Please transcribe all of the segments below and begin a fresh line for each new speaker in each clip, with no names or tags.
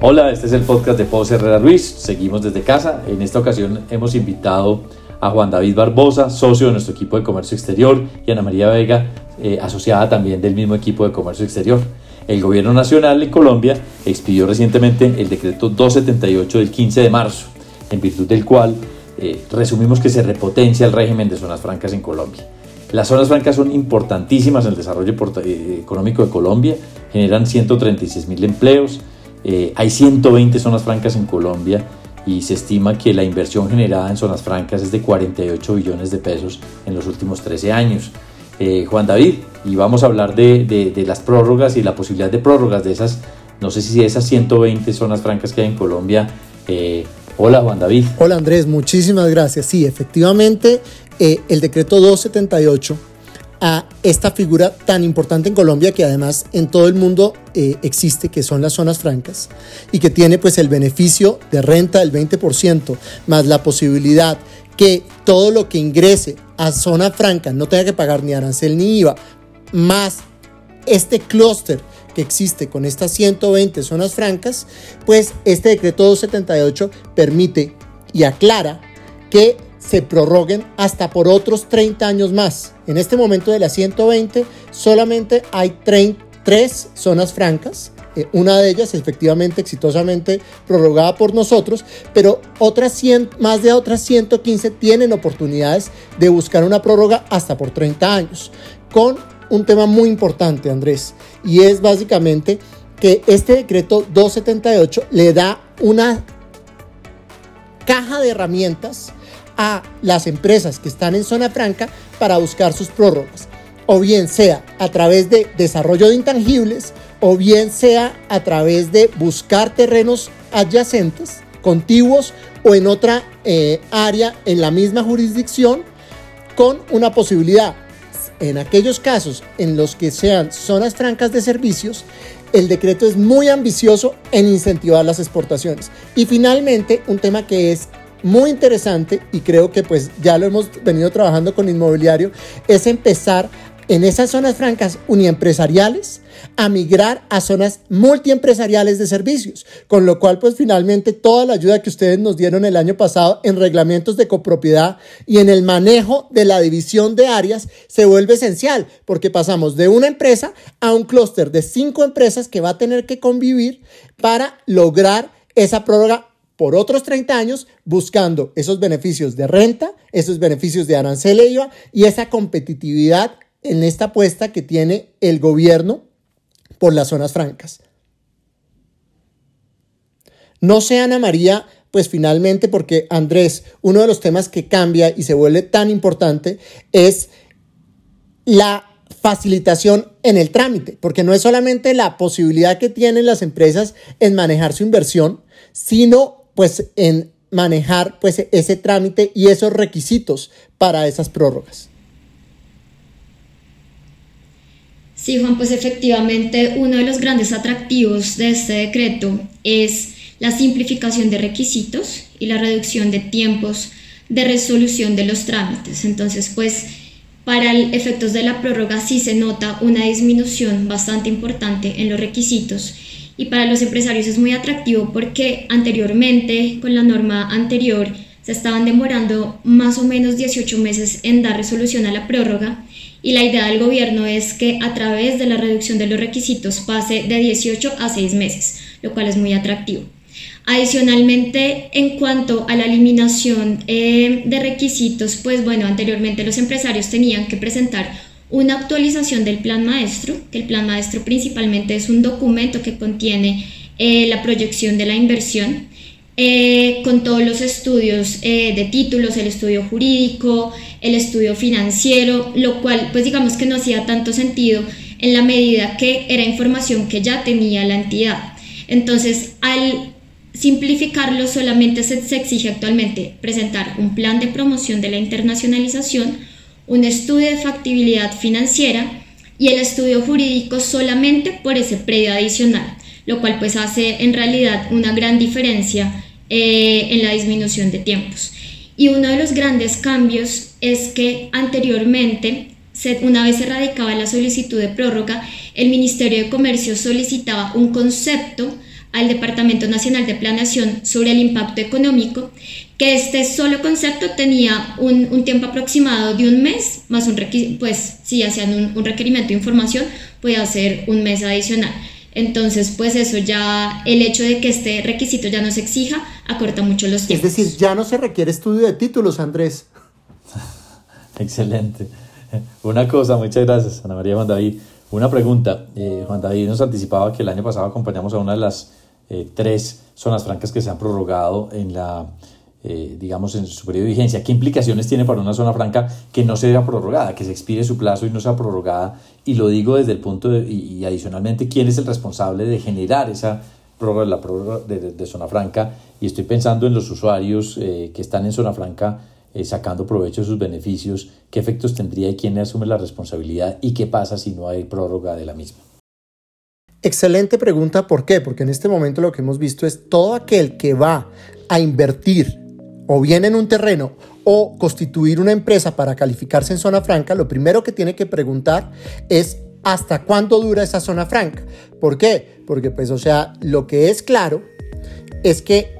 Hola, este es el podcast de Pose Herrera Ruiz. Seguimos desde casa. En esta ocasión hemos invitado a Juan David Barbosa, socio de nuestro equipo de comercio exterior, y Ana María Vega, eh, asociada también del mismo equipo de comercio exterior. El gobierno nacional en Colombia expidió recientemente el decreto 278 del 15 de marzo, en virtud del cual eh, resumimos que se repotencia el régimen de zonas francas en Colombia. Las zonas francas son importantísimas en el desarrollo eh, económico de Colombia, generan 136 mil empleos, eh, hay 120 zonas francas en Colombia y se estima que la inversión generada en zonas francas es de 48 billones de pesos en los últimos 13 años. Juan David, y vamos a hablar de, las prórrogas y la posibilidad de prórrogas de esas, no sé si esas 120 zonas francas que hay en Colombia, Hola Juan David.
Hola Andrés, muchísimas gracias. Sí, efectivamente, eh, el decreto 278 a esta figura tan importante en Colombia que además en todo el mundo eh, existe, que son las zonas francas, y que tiene pues el beneficio de renta del 20%, más la posibilidad que todo lo que ingrese a zona franca no tenga que pagar ni arancel ni IVA, más este clúster que existe con estas 120 zonas francas, pues este decreto 278 permite y aclara que se prorroguen hasta por otros 30 años más. En este momento de las 120 solamente hay 3 zonas francas, eh, una de ellas efectivamente exitosamente prorrogada por nosotros, pero otras 100, más de otras 115 tienen oportunidades de buscar una prórroga hasta por 30 años, con un tema muy importante, Andrés, y es básicamente que este decreto 278 le da una caja de herramientas a las empresas que están en zona franca para buscar sus prórrogas, o bien sea a través de desarrollo de intangibles, o bien sea a través de buscar terrenos adyacentes, contiguos o en otra eh, área en la misma jurisdicción, con una posibilidad en aquellos casos en los que sean zonas francas de servicios, el decreto es muy ambicioso en incentivar las exportaciones. Y finalmente, un tema que es muy interesante y creo que pues ya lo hemos venido trabajando con inmobiliario, es empezar en esas zonas francas uniempresariales a migrar a zonas multiempresariales de servicios, con lo cual pues finalmente toda la ayuda que ustedes nos dieron el año pasado en reglamentos de copropiedad y en el manejo de la división de áreas se vuelve esencial, porque pasamos de una empresa a un clúster de cinco empresas que va a tener que convivir para lograr esa prórroga por otros 30 años buscando esos beneficios de renta, esos beneficios de arancel e IVA y esa competitividad en esta apuesta que tiene el gobierno por las zonas francas. No sé, Ana María, pues finalmente, porque Andrés, uno de los temas que cambia y se vuelve tan importante es la facilitación en el trámite, porque no es solamente la posibilidad que tienen las empresas en manejar su inversión, sino pues en manejar pues ese trámite y esos requisitos para esas prórrogas.
Sí, Juan, pues efectivamente uno de los grandes atractivos de este decreto es la simplificación de requisitos y la reducción de tiempos de resolución de los trámites. Entonces, pues para efectos de la prórroga sí se nota una disminución bastante importante en los requisitos y para los empresarios es muy atractivo porque anteriormente, con la norma anterior, se estaban demorando más o menos 18 meses en dar resolución a la prórroga y la idea del gobierno es que a través de la reducción de los requisitos pase de 18 a 6 meses, lo cual es muy atractivo. Adicionalmente, en cuanto a la eliminación eh, de requisitos, pues bueno, anteriormente los empresarios tenían que presentar una actualización del plan maestro, que el plan maestro principalmente es un documento que contiene eh, la proyección de la inversión eh, con todos los estudios eh, de títulos, el estudio jurídico, el estudio financiero, lo cual pues digamos que no hacía tanto sentido en la medida que era información que ya tenía la entidad. Entonces, al simplificarlo, solamente se, se exige actualmente presentar un plan de promoción de la internacionalización, un estudio de factibilidad financiera y el estudio jurídico solamente por ese predio adicional, lo cual pues hace en realidad una gran diferencia eh, en la disminución de tiempos. Y uno de los grandes cambios es que anteriormente, una vez se radicaba la solicitud de prórroga, el Ministerio de Comercio solicitaba un concepto al Departamento Nacional de Planeación sobre el impacto económico, que este solo concepto tenía un, tiempo aproximado de un mes, más un pues si hacían un, un requerimiento de información, podía ser un mes adicional. Entonces, pues eso ya, el hecho de que este requisito ya no se exija, acorta mucho los tiempos.
Es decir, ya no se requiere estudio de títulos, Andrés.
Excelente. Una cosa, muchas gracias, Ana María Juan David. Una pregunta. Eh, Juan David nos anticipaba que el año pasado acompañamos a una de las eh, tres zonas francas que se han prorrogado en la eh, digamos, en su periodo de vigencia. ¿Qué implicaciones tiene para una zona franca que no sea prorrogada, que se expire su plazo y no sea prorrogada? Y lo digo desde el punto de, y, adicionalmente, ¿quién es el responsable de generar esa prórroga, la prórroga de, zona franca? Y estoy pensando en los usuarios eh, que están en zona franca eh, sacando provecho de sus beneficios, qué efectos tendría y quién asume la responsabilidad y qué pasa si no hay prórroga de la misma.
Excelente pregunta, ¿por qué? Porque en este momento lo que hemos visto es todo aquel que va a invertir o bien en un terreno o constituir una empresa para calificarse en zona franca, lo primero que tiene que preguntar es hasta cuándo dura esa zona franca. ¿Por qué? Porque pues o sea, lo que es claro es que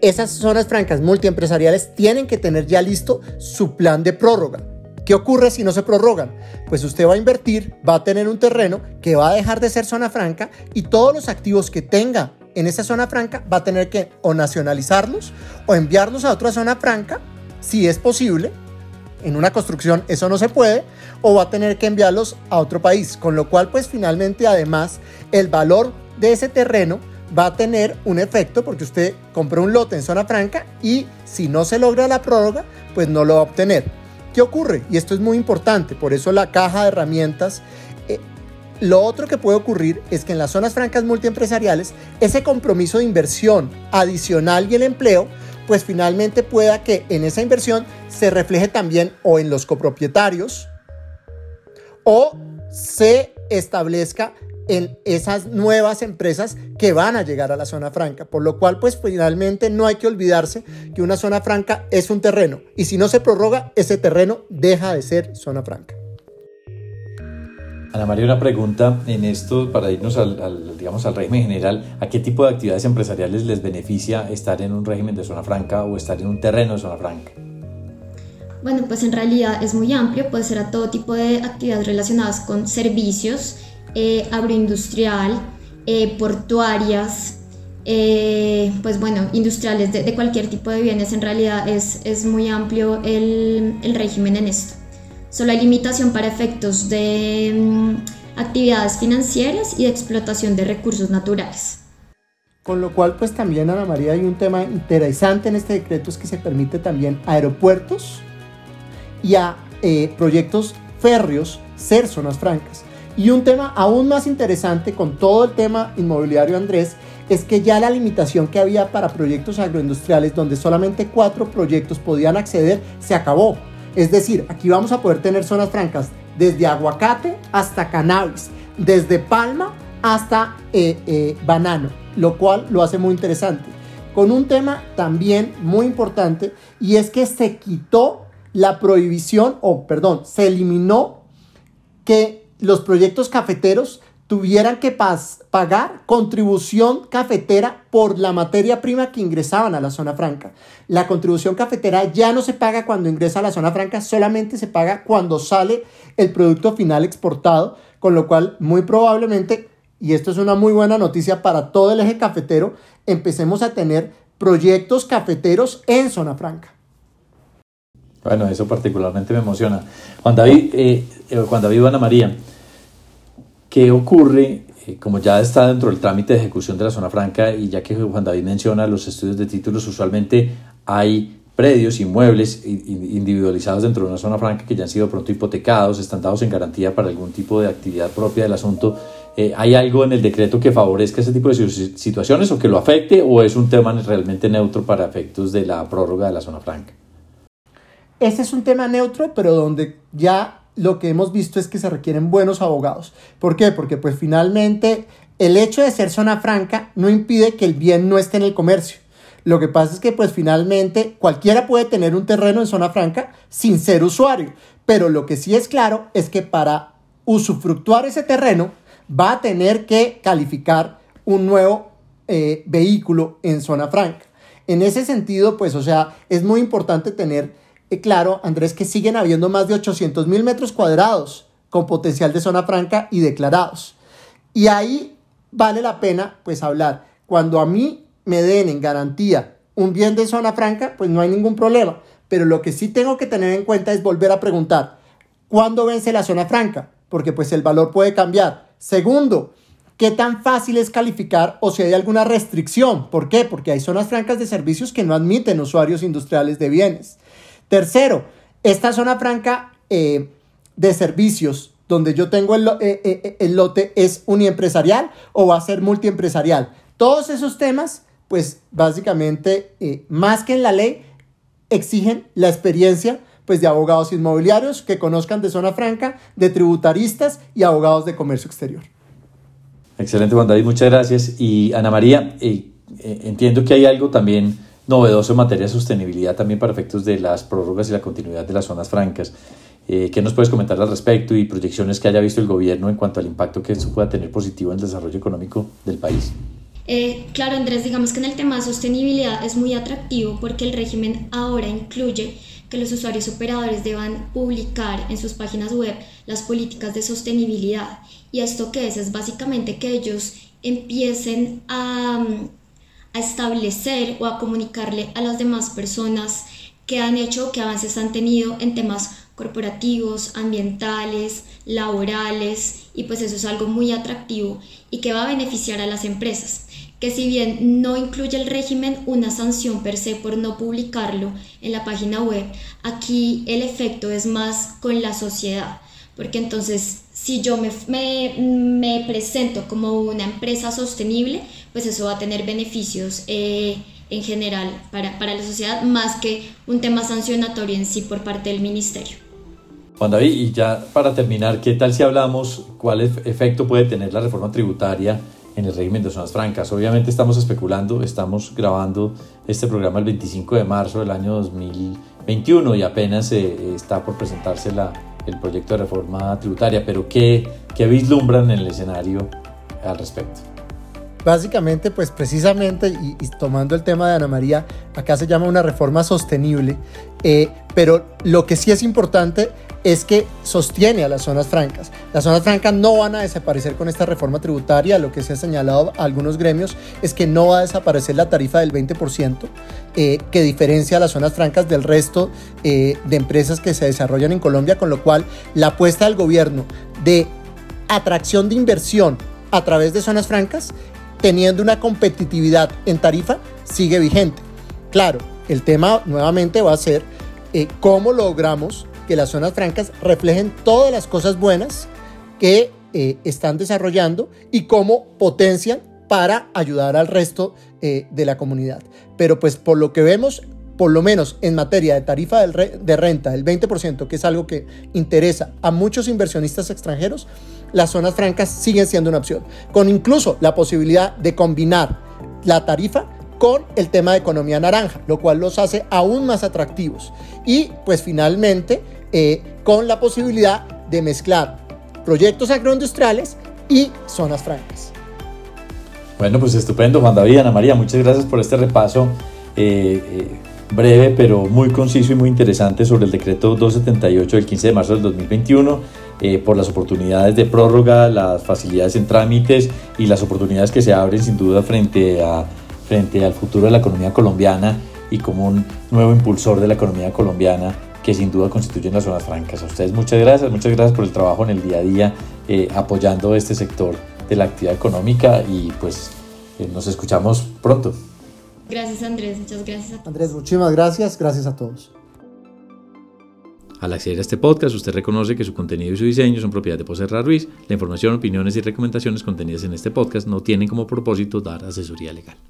esas zonas francas multiempresariales tienen que tener ya listo su plan de prórroga. ¿Qué ocurre si no se prorrogan? Pues usted va a invertir, va a tener un terreno que va a dejar de ser zona franca y todos los activos que tenga en esa zona franca va a tener que o nacionalizarlos o enviarlos a otra zona franca, si es posible. En una construcción eso no se puede, o va a tener que enviarlos a otro país, con lo cual pues finalmente además el valor de ese terreno va a tener un efecto porque usted compró un lote en zona franca y si no se logra la prórroga, pues no lo va a obtener. ¿Qué ocurre? Y esto es muy importante, por eso la caja de herramientas lo otro que puede ocurrir es que en las zonas francas multiempresariales, ese compromiso de inversión adicional y el empleo, pues finalmente pueda que en esa inversión se refleje también o en los copropietarios o se establezca en esas nuevas empresas que van a llegar a la zona franca. Por lo cual, pues finalmente no hay que olvidarse que una zona franca es un terreno y si no se prorroga, ese terreno deja de ser zona franca.
Ana María, una pregunta en esto para irnos al, digamos, al régimen general. ¿A qué tipo de actividades empresariales les beneficia estar en un régimen de zona franca o estar en un terreno de zona franca?
Bueno, pues en realidad es muy amplio, puede ser a todo tipo de actividades relacionadas con servicios, eh, agroindustrial, eh, portuarias, eh, pues bueno, industriales de, cualquier tipo de bienes. En realidad es, es muy amplio el, el régimen en esto. Solo hay limitación para efectos de mm, actividades financieras y de explotación de recursos naturales.
Con lo cual, pues también, Ana María, hay un tema interesante en este decreto, es que se permite también a aeropuertos y a eh, proyectos férreos ser zonas francas. Y un tema aún más interesante con todo el tema inmobiliario, Andrés, es que ya la limitación que había para proyectos agroindustriales, donde solamente cuatro proyectos podían acceder, se acabó. Es decir, aquí vamos a poder tener zonas francas desde aguacate hasta cannabis, desde palma hasta eh, eh, banano, lo cual lo hace muy interesante. Con un tema también muy importante y es que se quitó la prohibición, o perdón, se eliminó que los proyectos cafeteros tuvieran que pagar contribución cafetera por la materia prima que ingresaban a la zona franca. La contribución cafetera ya no se paga cuando ingresa a la zona franca, solamente se paga cuando sale el producto final exportado, con lo cual muy probablemente, y esto es una muy buena noticia para todo el eje cafetero, empecemos a tener proyectos cafeteros en zona franca.
Bueno, eso particularmente me emociona. Juan David, eh, eh Juan David María, ¿Qué ocurre? Eh, como ya está dentro del trámite de ejecución de la zona franca y ya que Juan David menciona los estudios de títulos, usualmente hay predios, inmuebles individualizados dentro de una zona franca que ya han sido pronto hipotecados, están dados en garantía para algún tipo de actividad propia del asunto. Eh, ¿Hay algo en el decreto que favorezca ese tipo de situaciones o que lo afecte o es un tema realmente neutro para efectos de la prórroga de la zona franca?
Ese es un tema neutro, pero donde ya lo que hemos visto es que se requieren buenos abogados. ¿Por qué? Porque pues finalmente el hecho de ser zona franca no impide que el bien no esté en el comercio. Lo que pasa es que pues finalmente cualquiera puede tener un terreno en zona franca sin ser usuario. Pero lo que sí es claro es que para usufructuar ese terreno va a tener que calificar un nuevo eh, vehículo en zona franca. En ese sentido, pues, o sea, es muy importante tener claro, Andrés, que siguen habiendo más de 800 mil metros cuadrados con potencial de zona franca y declarados. Y ahí vale la pena, pues, hablar. Cuando a mí me den en garantía un bien de zona franca, pues no hay ningún problema. Pero lo que sí tengo que tener en cuenta es volver a preguntar, ¿cuándo vence la zona franca? Porque pues el valor puede cambiar. Segundo, ¿qué tan fácil es calificar o si hay alguna restricción? ¿Por qué? Porque hay zonas francas de servicios que no admiten usuarios industriales de bienes. Tercero, esta zona franca eh, de servicios donde yo tengo el, eh, eh, el lote es uniempresarial o va a ser multiempresarial. Todos esos temas, pues básicamente, más que en la ley, exigen la experiencia pues, de abogados inmobiliarios que conozcan de zona franca, de tributaristas y abogados de comercio exterior.
Excelente, Juan David, muchas gracias. Y Ana María, entiendo que hay algo también novedoso en materia de sostenibilidad también para efectos de las prórrogas y la continuidad de las zonas francas. Eh, ¿Qué nos puedes comentar al respecto y proyecciones que haya visto el gobierno en cuanto al impacto que eso pueda tener positivo en el desarrollo económico del país?
Eh, claro, Andrés, digamos que en el tema de sostenibilidad es muy atractivo porque el régimen ahora incluye que los usuarios operadores deban publicar en sus páginas web las políticas de sostenibilidad. ¿Y esto qué es? Es básicamente que ellos empiecen a, a establecer o a comunicarle a las demás personas qué han hecho, qué avances han tenido en temas corporativos, ambientales, laborales, y pues eso es algo muy atractivo y que va a beneficiar a las empresas que si bien no incluye el régimen una sanción per se por no publicarlo en la página web, aquí el efecto es más con la sociedad, porque entonces si yo me, me, presento como una empresa sostenible, pues eso va a tener beneficios eh, en general para, para la sociedad, más que un tema sancionatorio en sí por parte del ministerio.
Juan David, y ya para terminar, ¿qué tal si hablamos cuál efecto puede tener la reforma tributaria en el régimen de zonas francas. Obviamente estamos especulando, estamos grabando este programa el 25 de marzo del año 2021 y apenas eh, está por presentarse la, el proyecto de reforma tributaria, pero ¿qué, ¿qué vislumbran en el escenario al respecto?
Básicamente, pues precisamente, y, tomando el tema de Ana María, acá se llama una reforma sostenible, eh, pero lo que sí es importante es que sostiene a las zonas francas. Las zonas francas no van a desaparecer con esta reforma tributaria. Lo que se ha señalado a algunos gremios es que no va a desaparecer la tarifa del 20% eh, que diferencia a las zonas francas del resto eh, de empresas que se desarrollan en Colombia, con lo cual la apuesta del gobierno de atracción de inversión a través de zonas francas, teniendo una competitividad en tarifa, sigue vigente. Claro, el tema nuevamente va a ser eh, cómo logramos que las zonas francas reflejen todas las cosas buenas que eh, están desarrollando y cómo potencian para ayudar al resto eh, de la comunidad. Pero pues por lo que vemos, por lo menos en materia de tarifa de renta del 20%, que es algo que interesa a muchos inversionistas extranjeros, las zonas francas siguen siendo una opción, con incluso la posibilidad de combinar la tarifa con el tema de economía naranja, lo cual los hace aún más atractivos. Y pues finalmente eh, con la posibilidad de mezclar proyectos agroindustriales y zonas francas.
Bueno, pues estupendo, Juan David, Ana María, muchas gracias por este repaso eh, eh, breve, pero muy conciso y muy interesante sobre el decreto 278 del 15 de marzo del 2021, por las oportunidades de prórroga, las facilidades en trámites y las oportunidades que se abren sin duda frente, a, frente al futuro de la economía colombiana y como un nuevo impulsor de la economía colombiana que sin duda constituyen las zonas francas. A ustedes muchas gracias, muchas gracias por el trabajo en el día a día eh, apoyando este sector de la actividad económica y pues eh, nos escuchamos pronto.
Gracias Andrés, muchas gracias.
Andrés, muchísimas gracias, gracias a todos.
Al acceder a este podcast, usted reconoce que su contenido y su diseño son propiedad de Poserra Ruiz. La información, opiniones y recomendaciones contenidas en este podcast no tienen como propósito dar asesoría legal.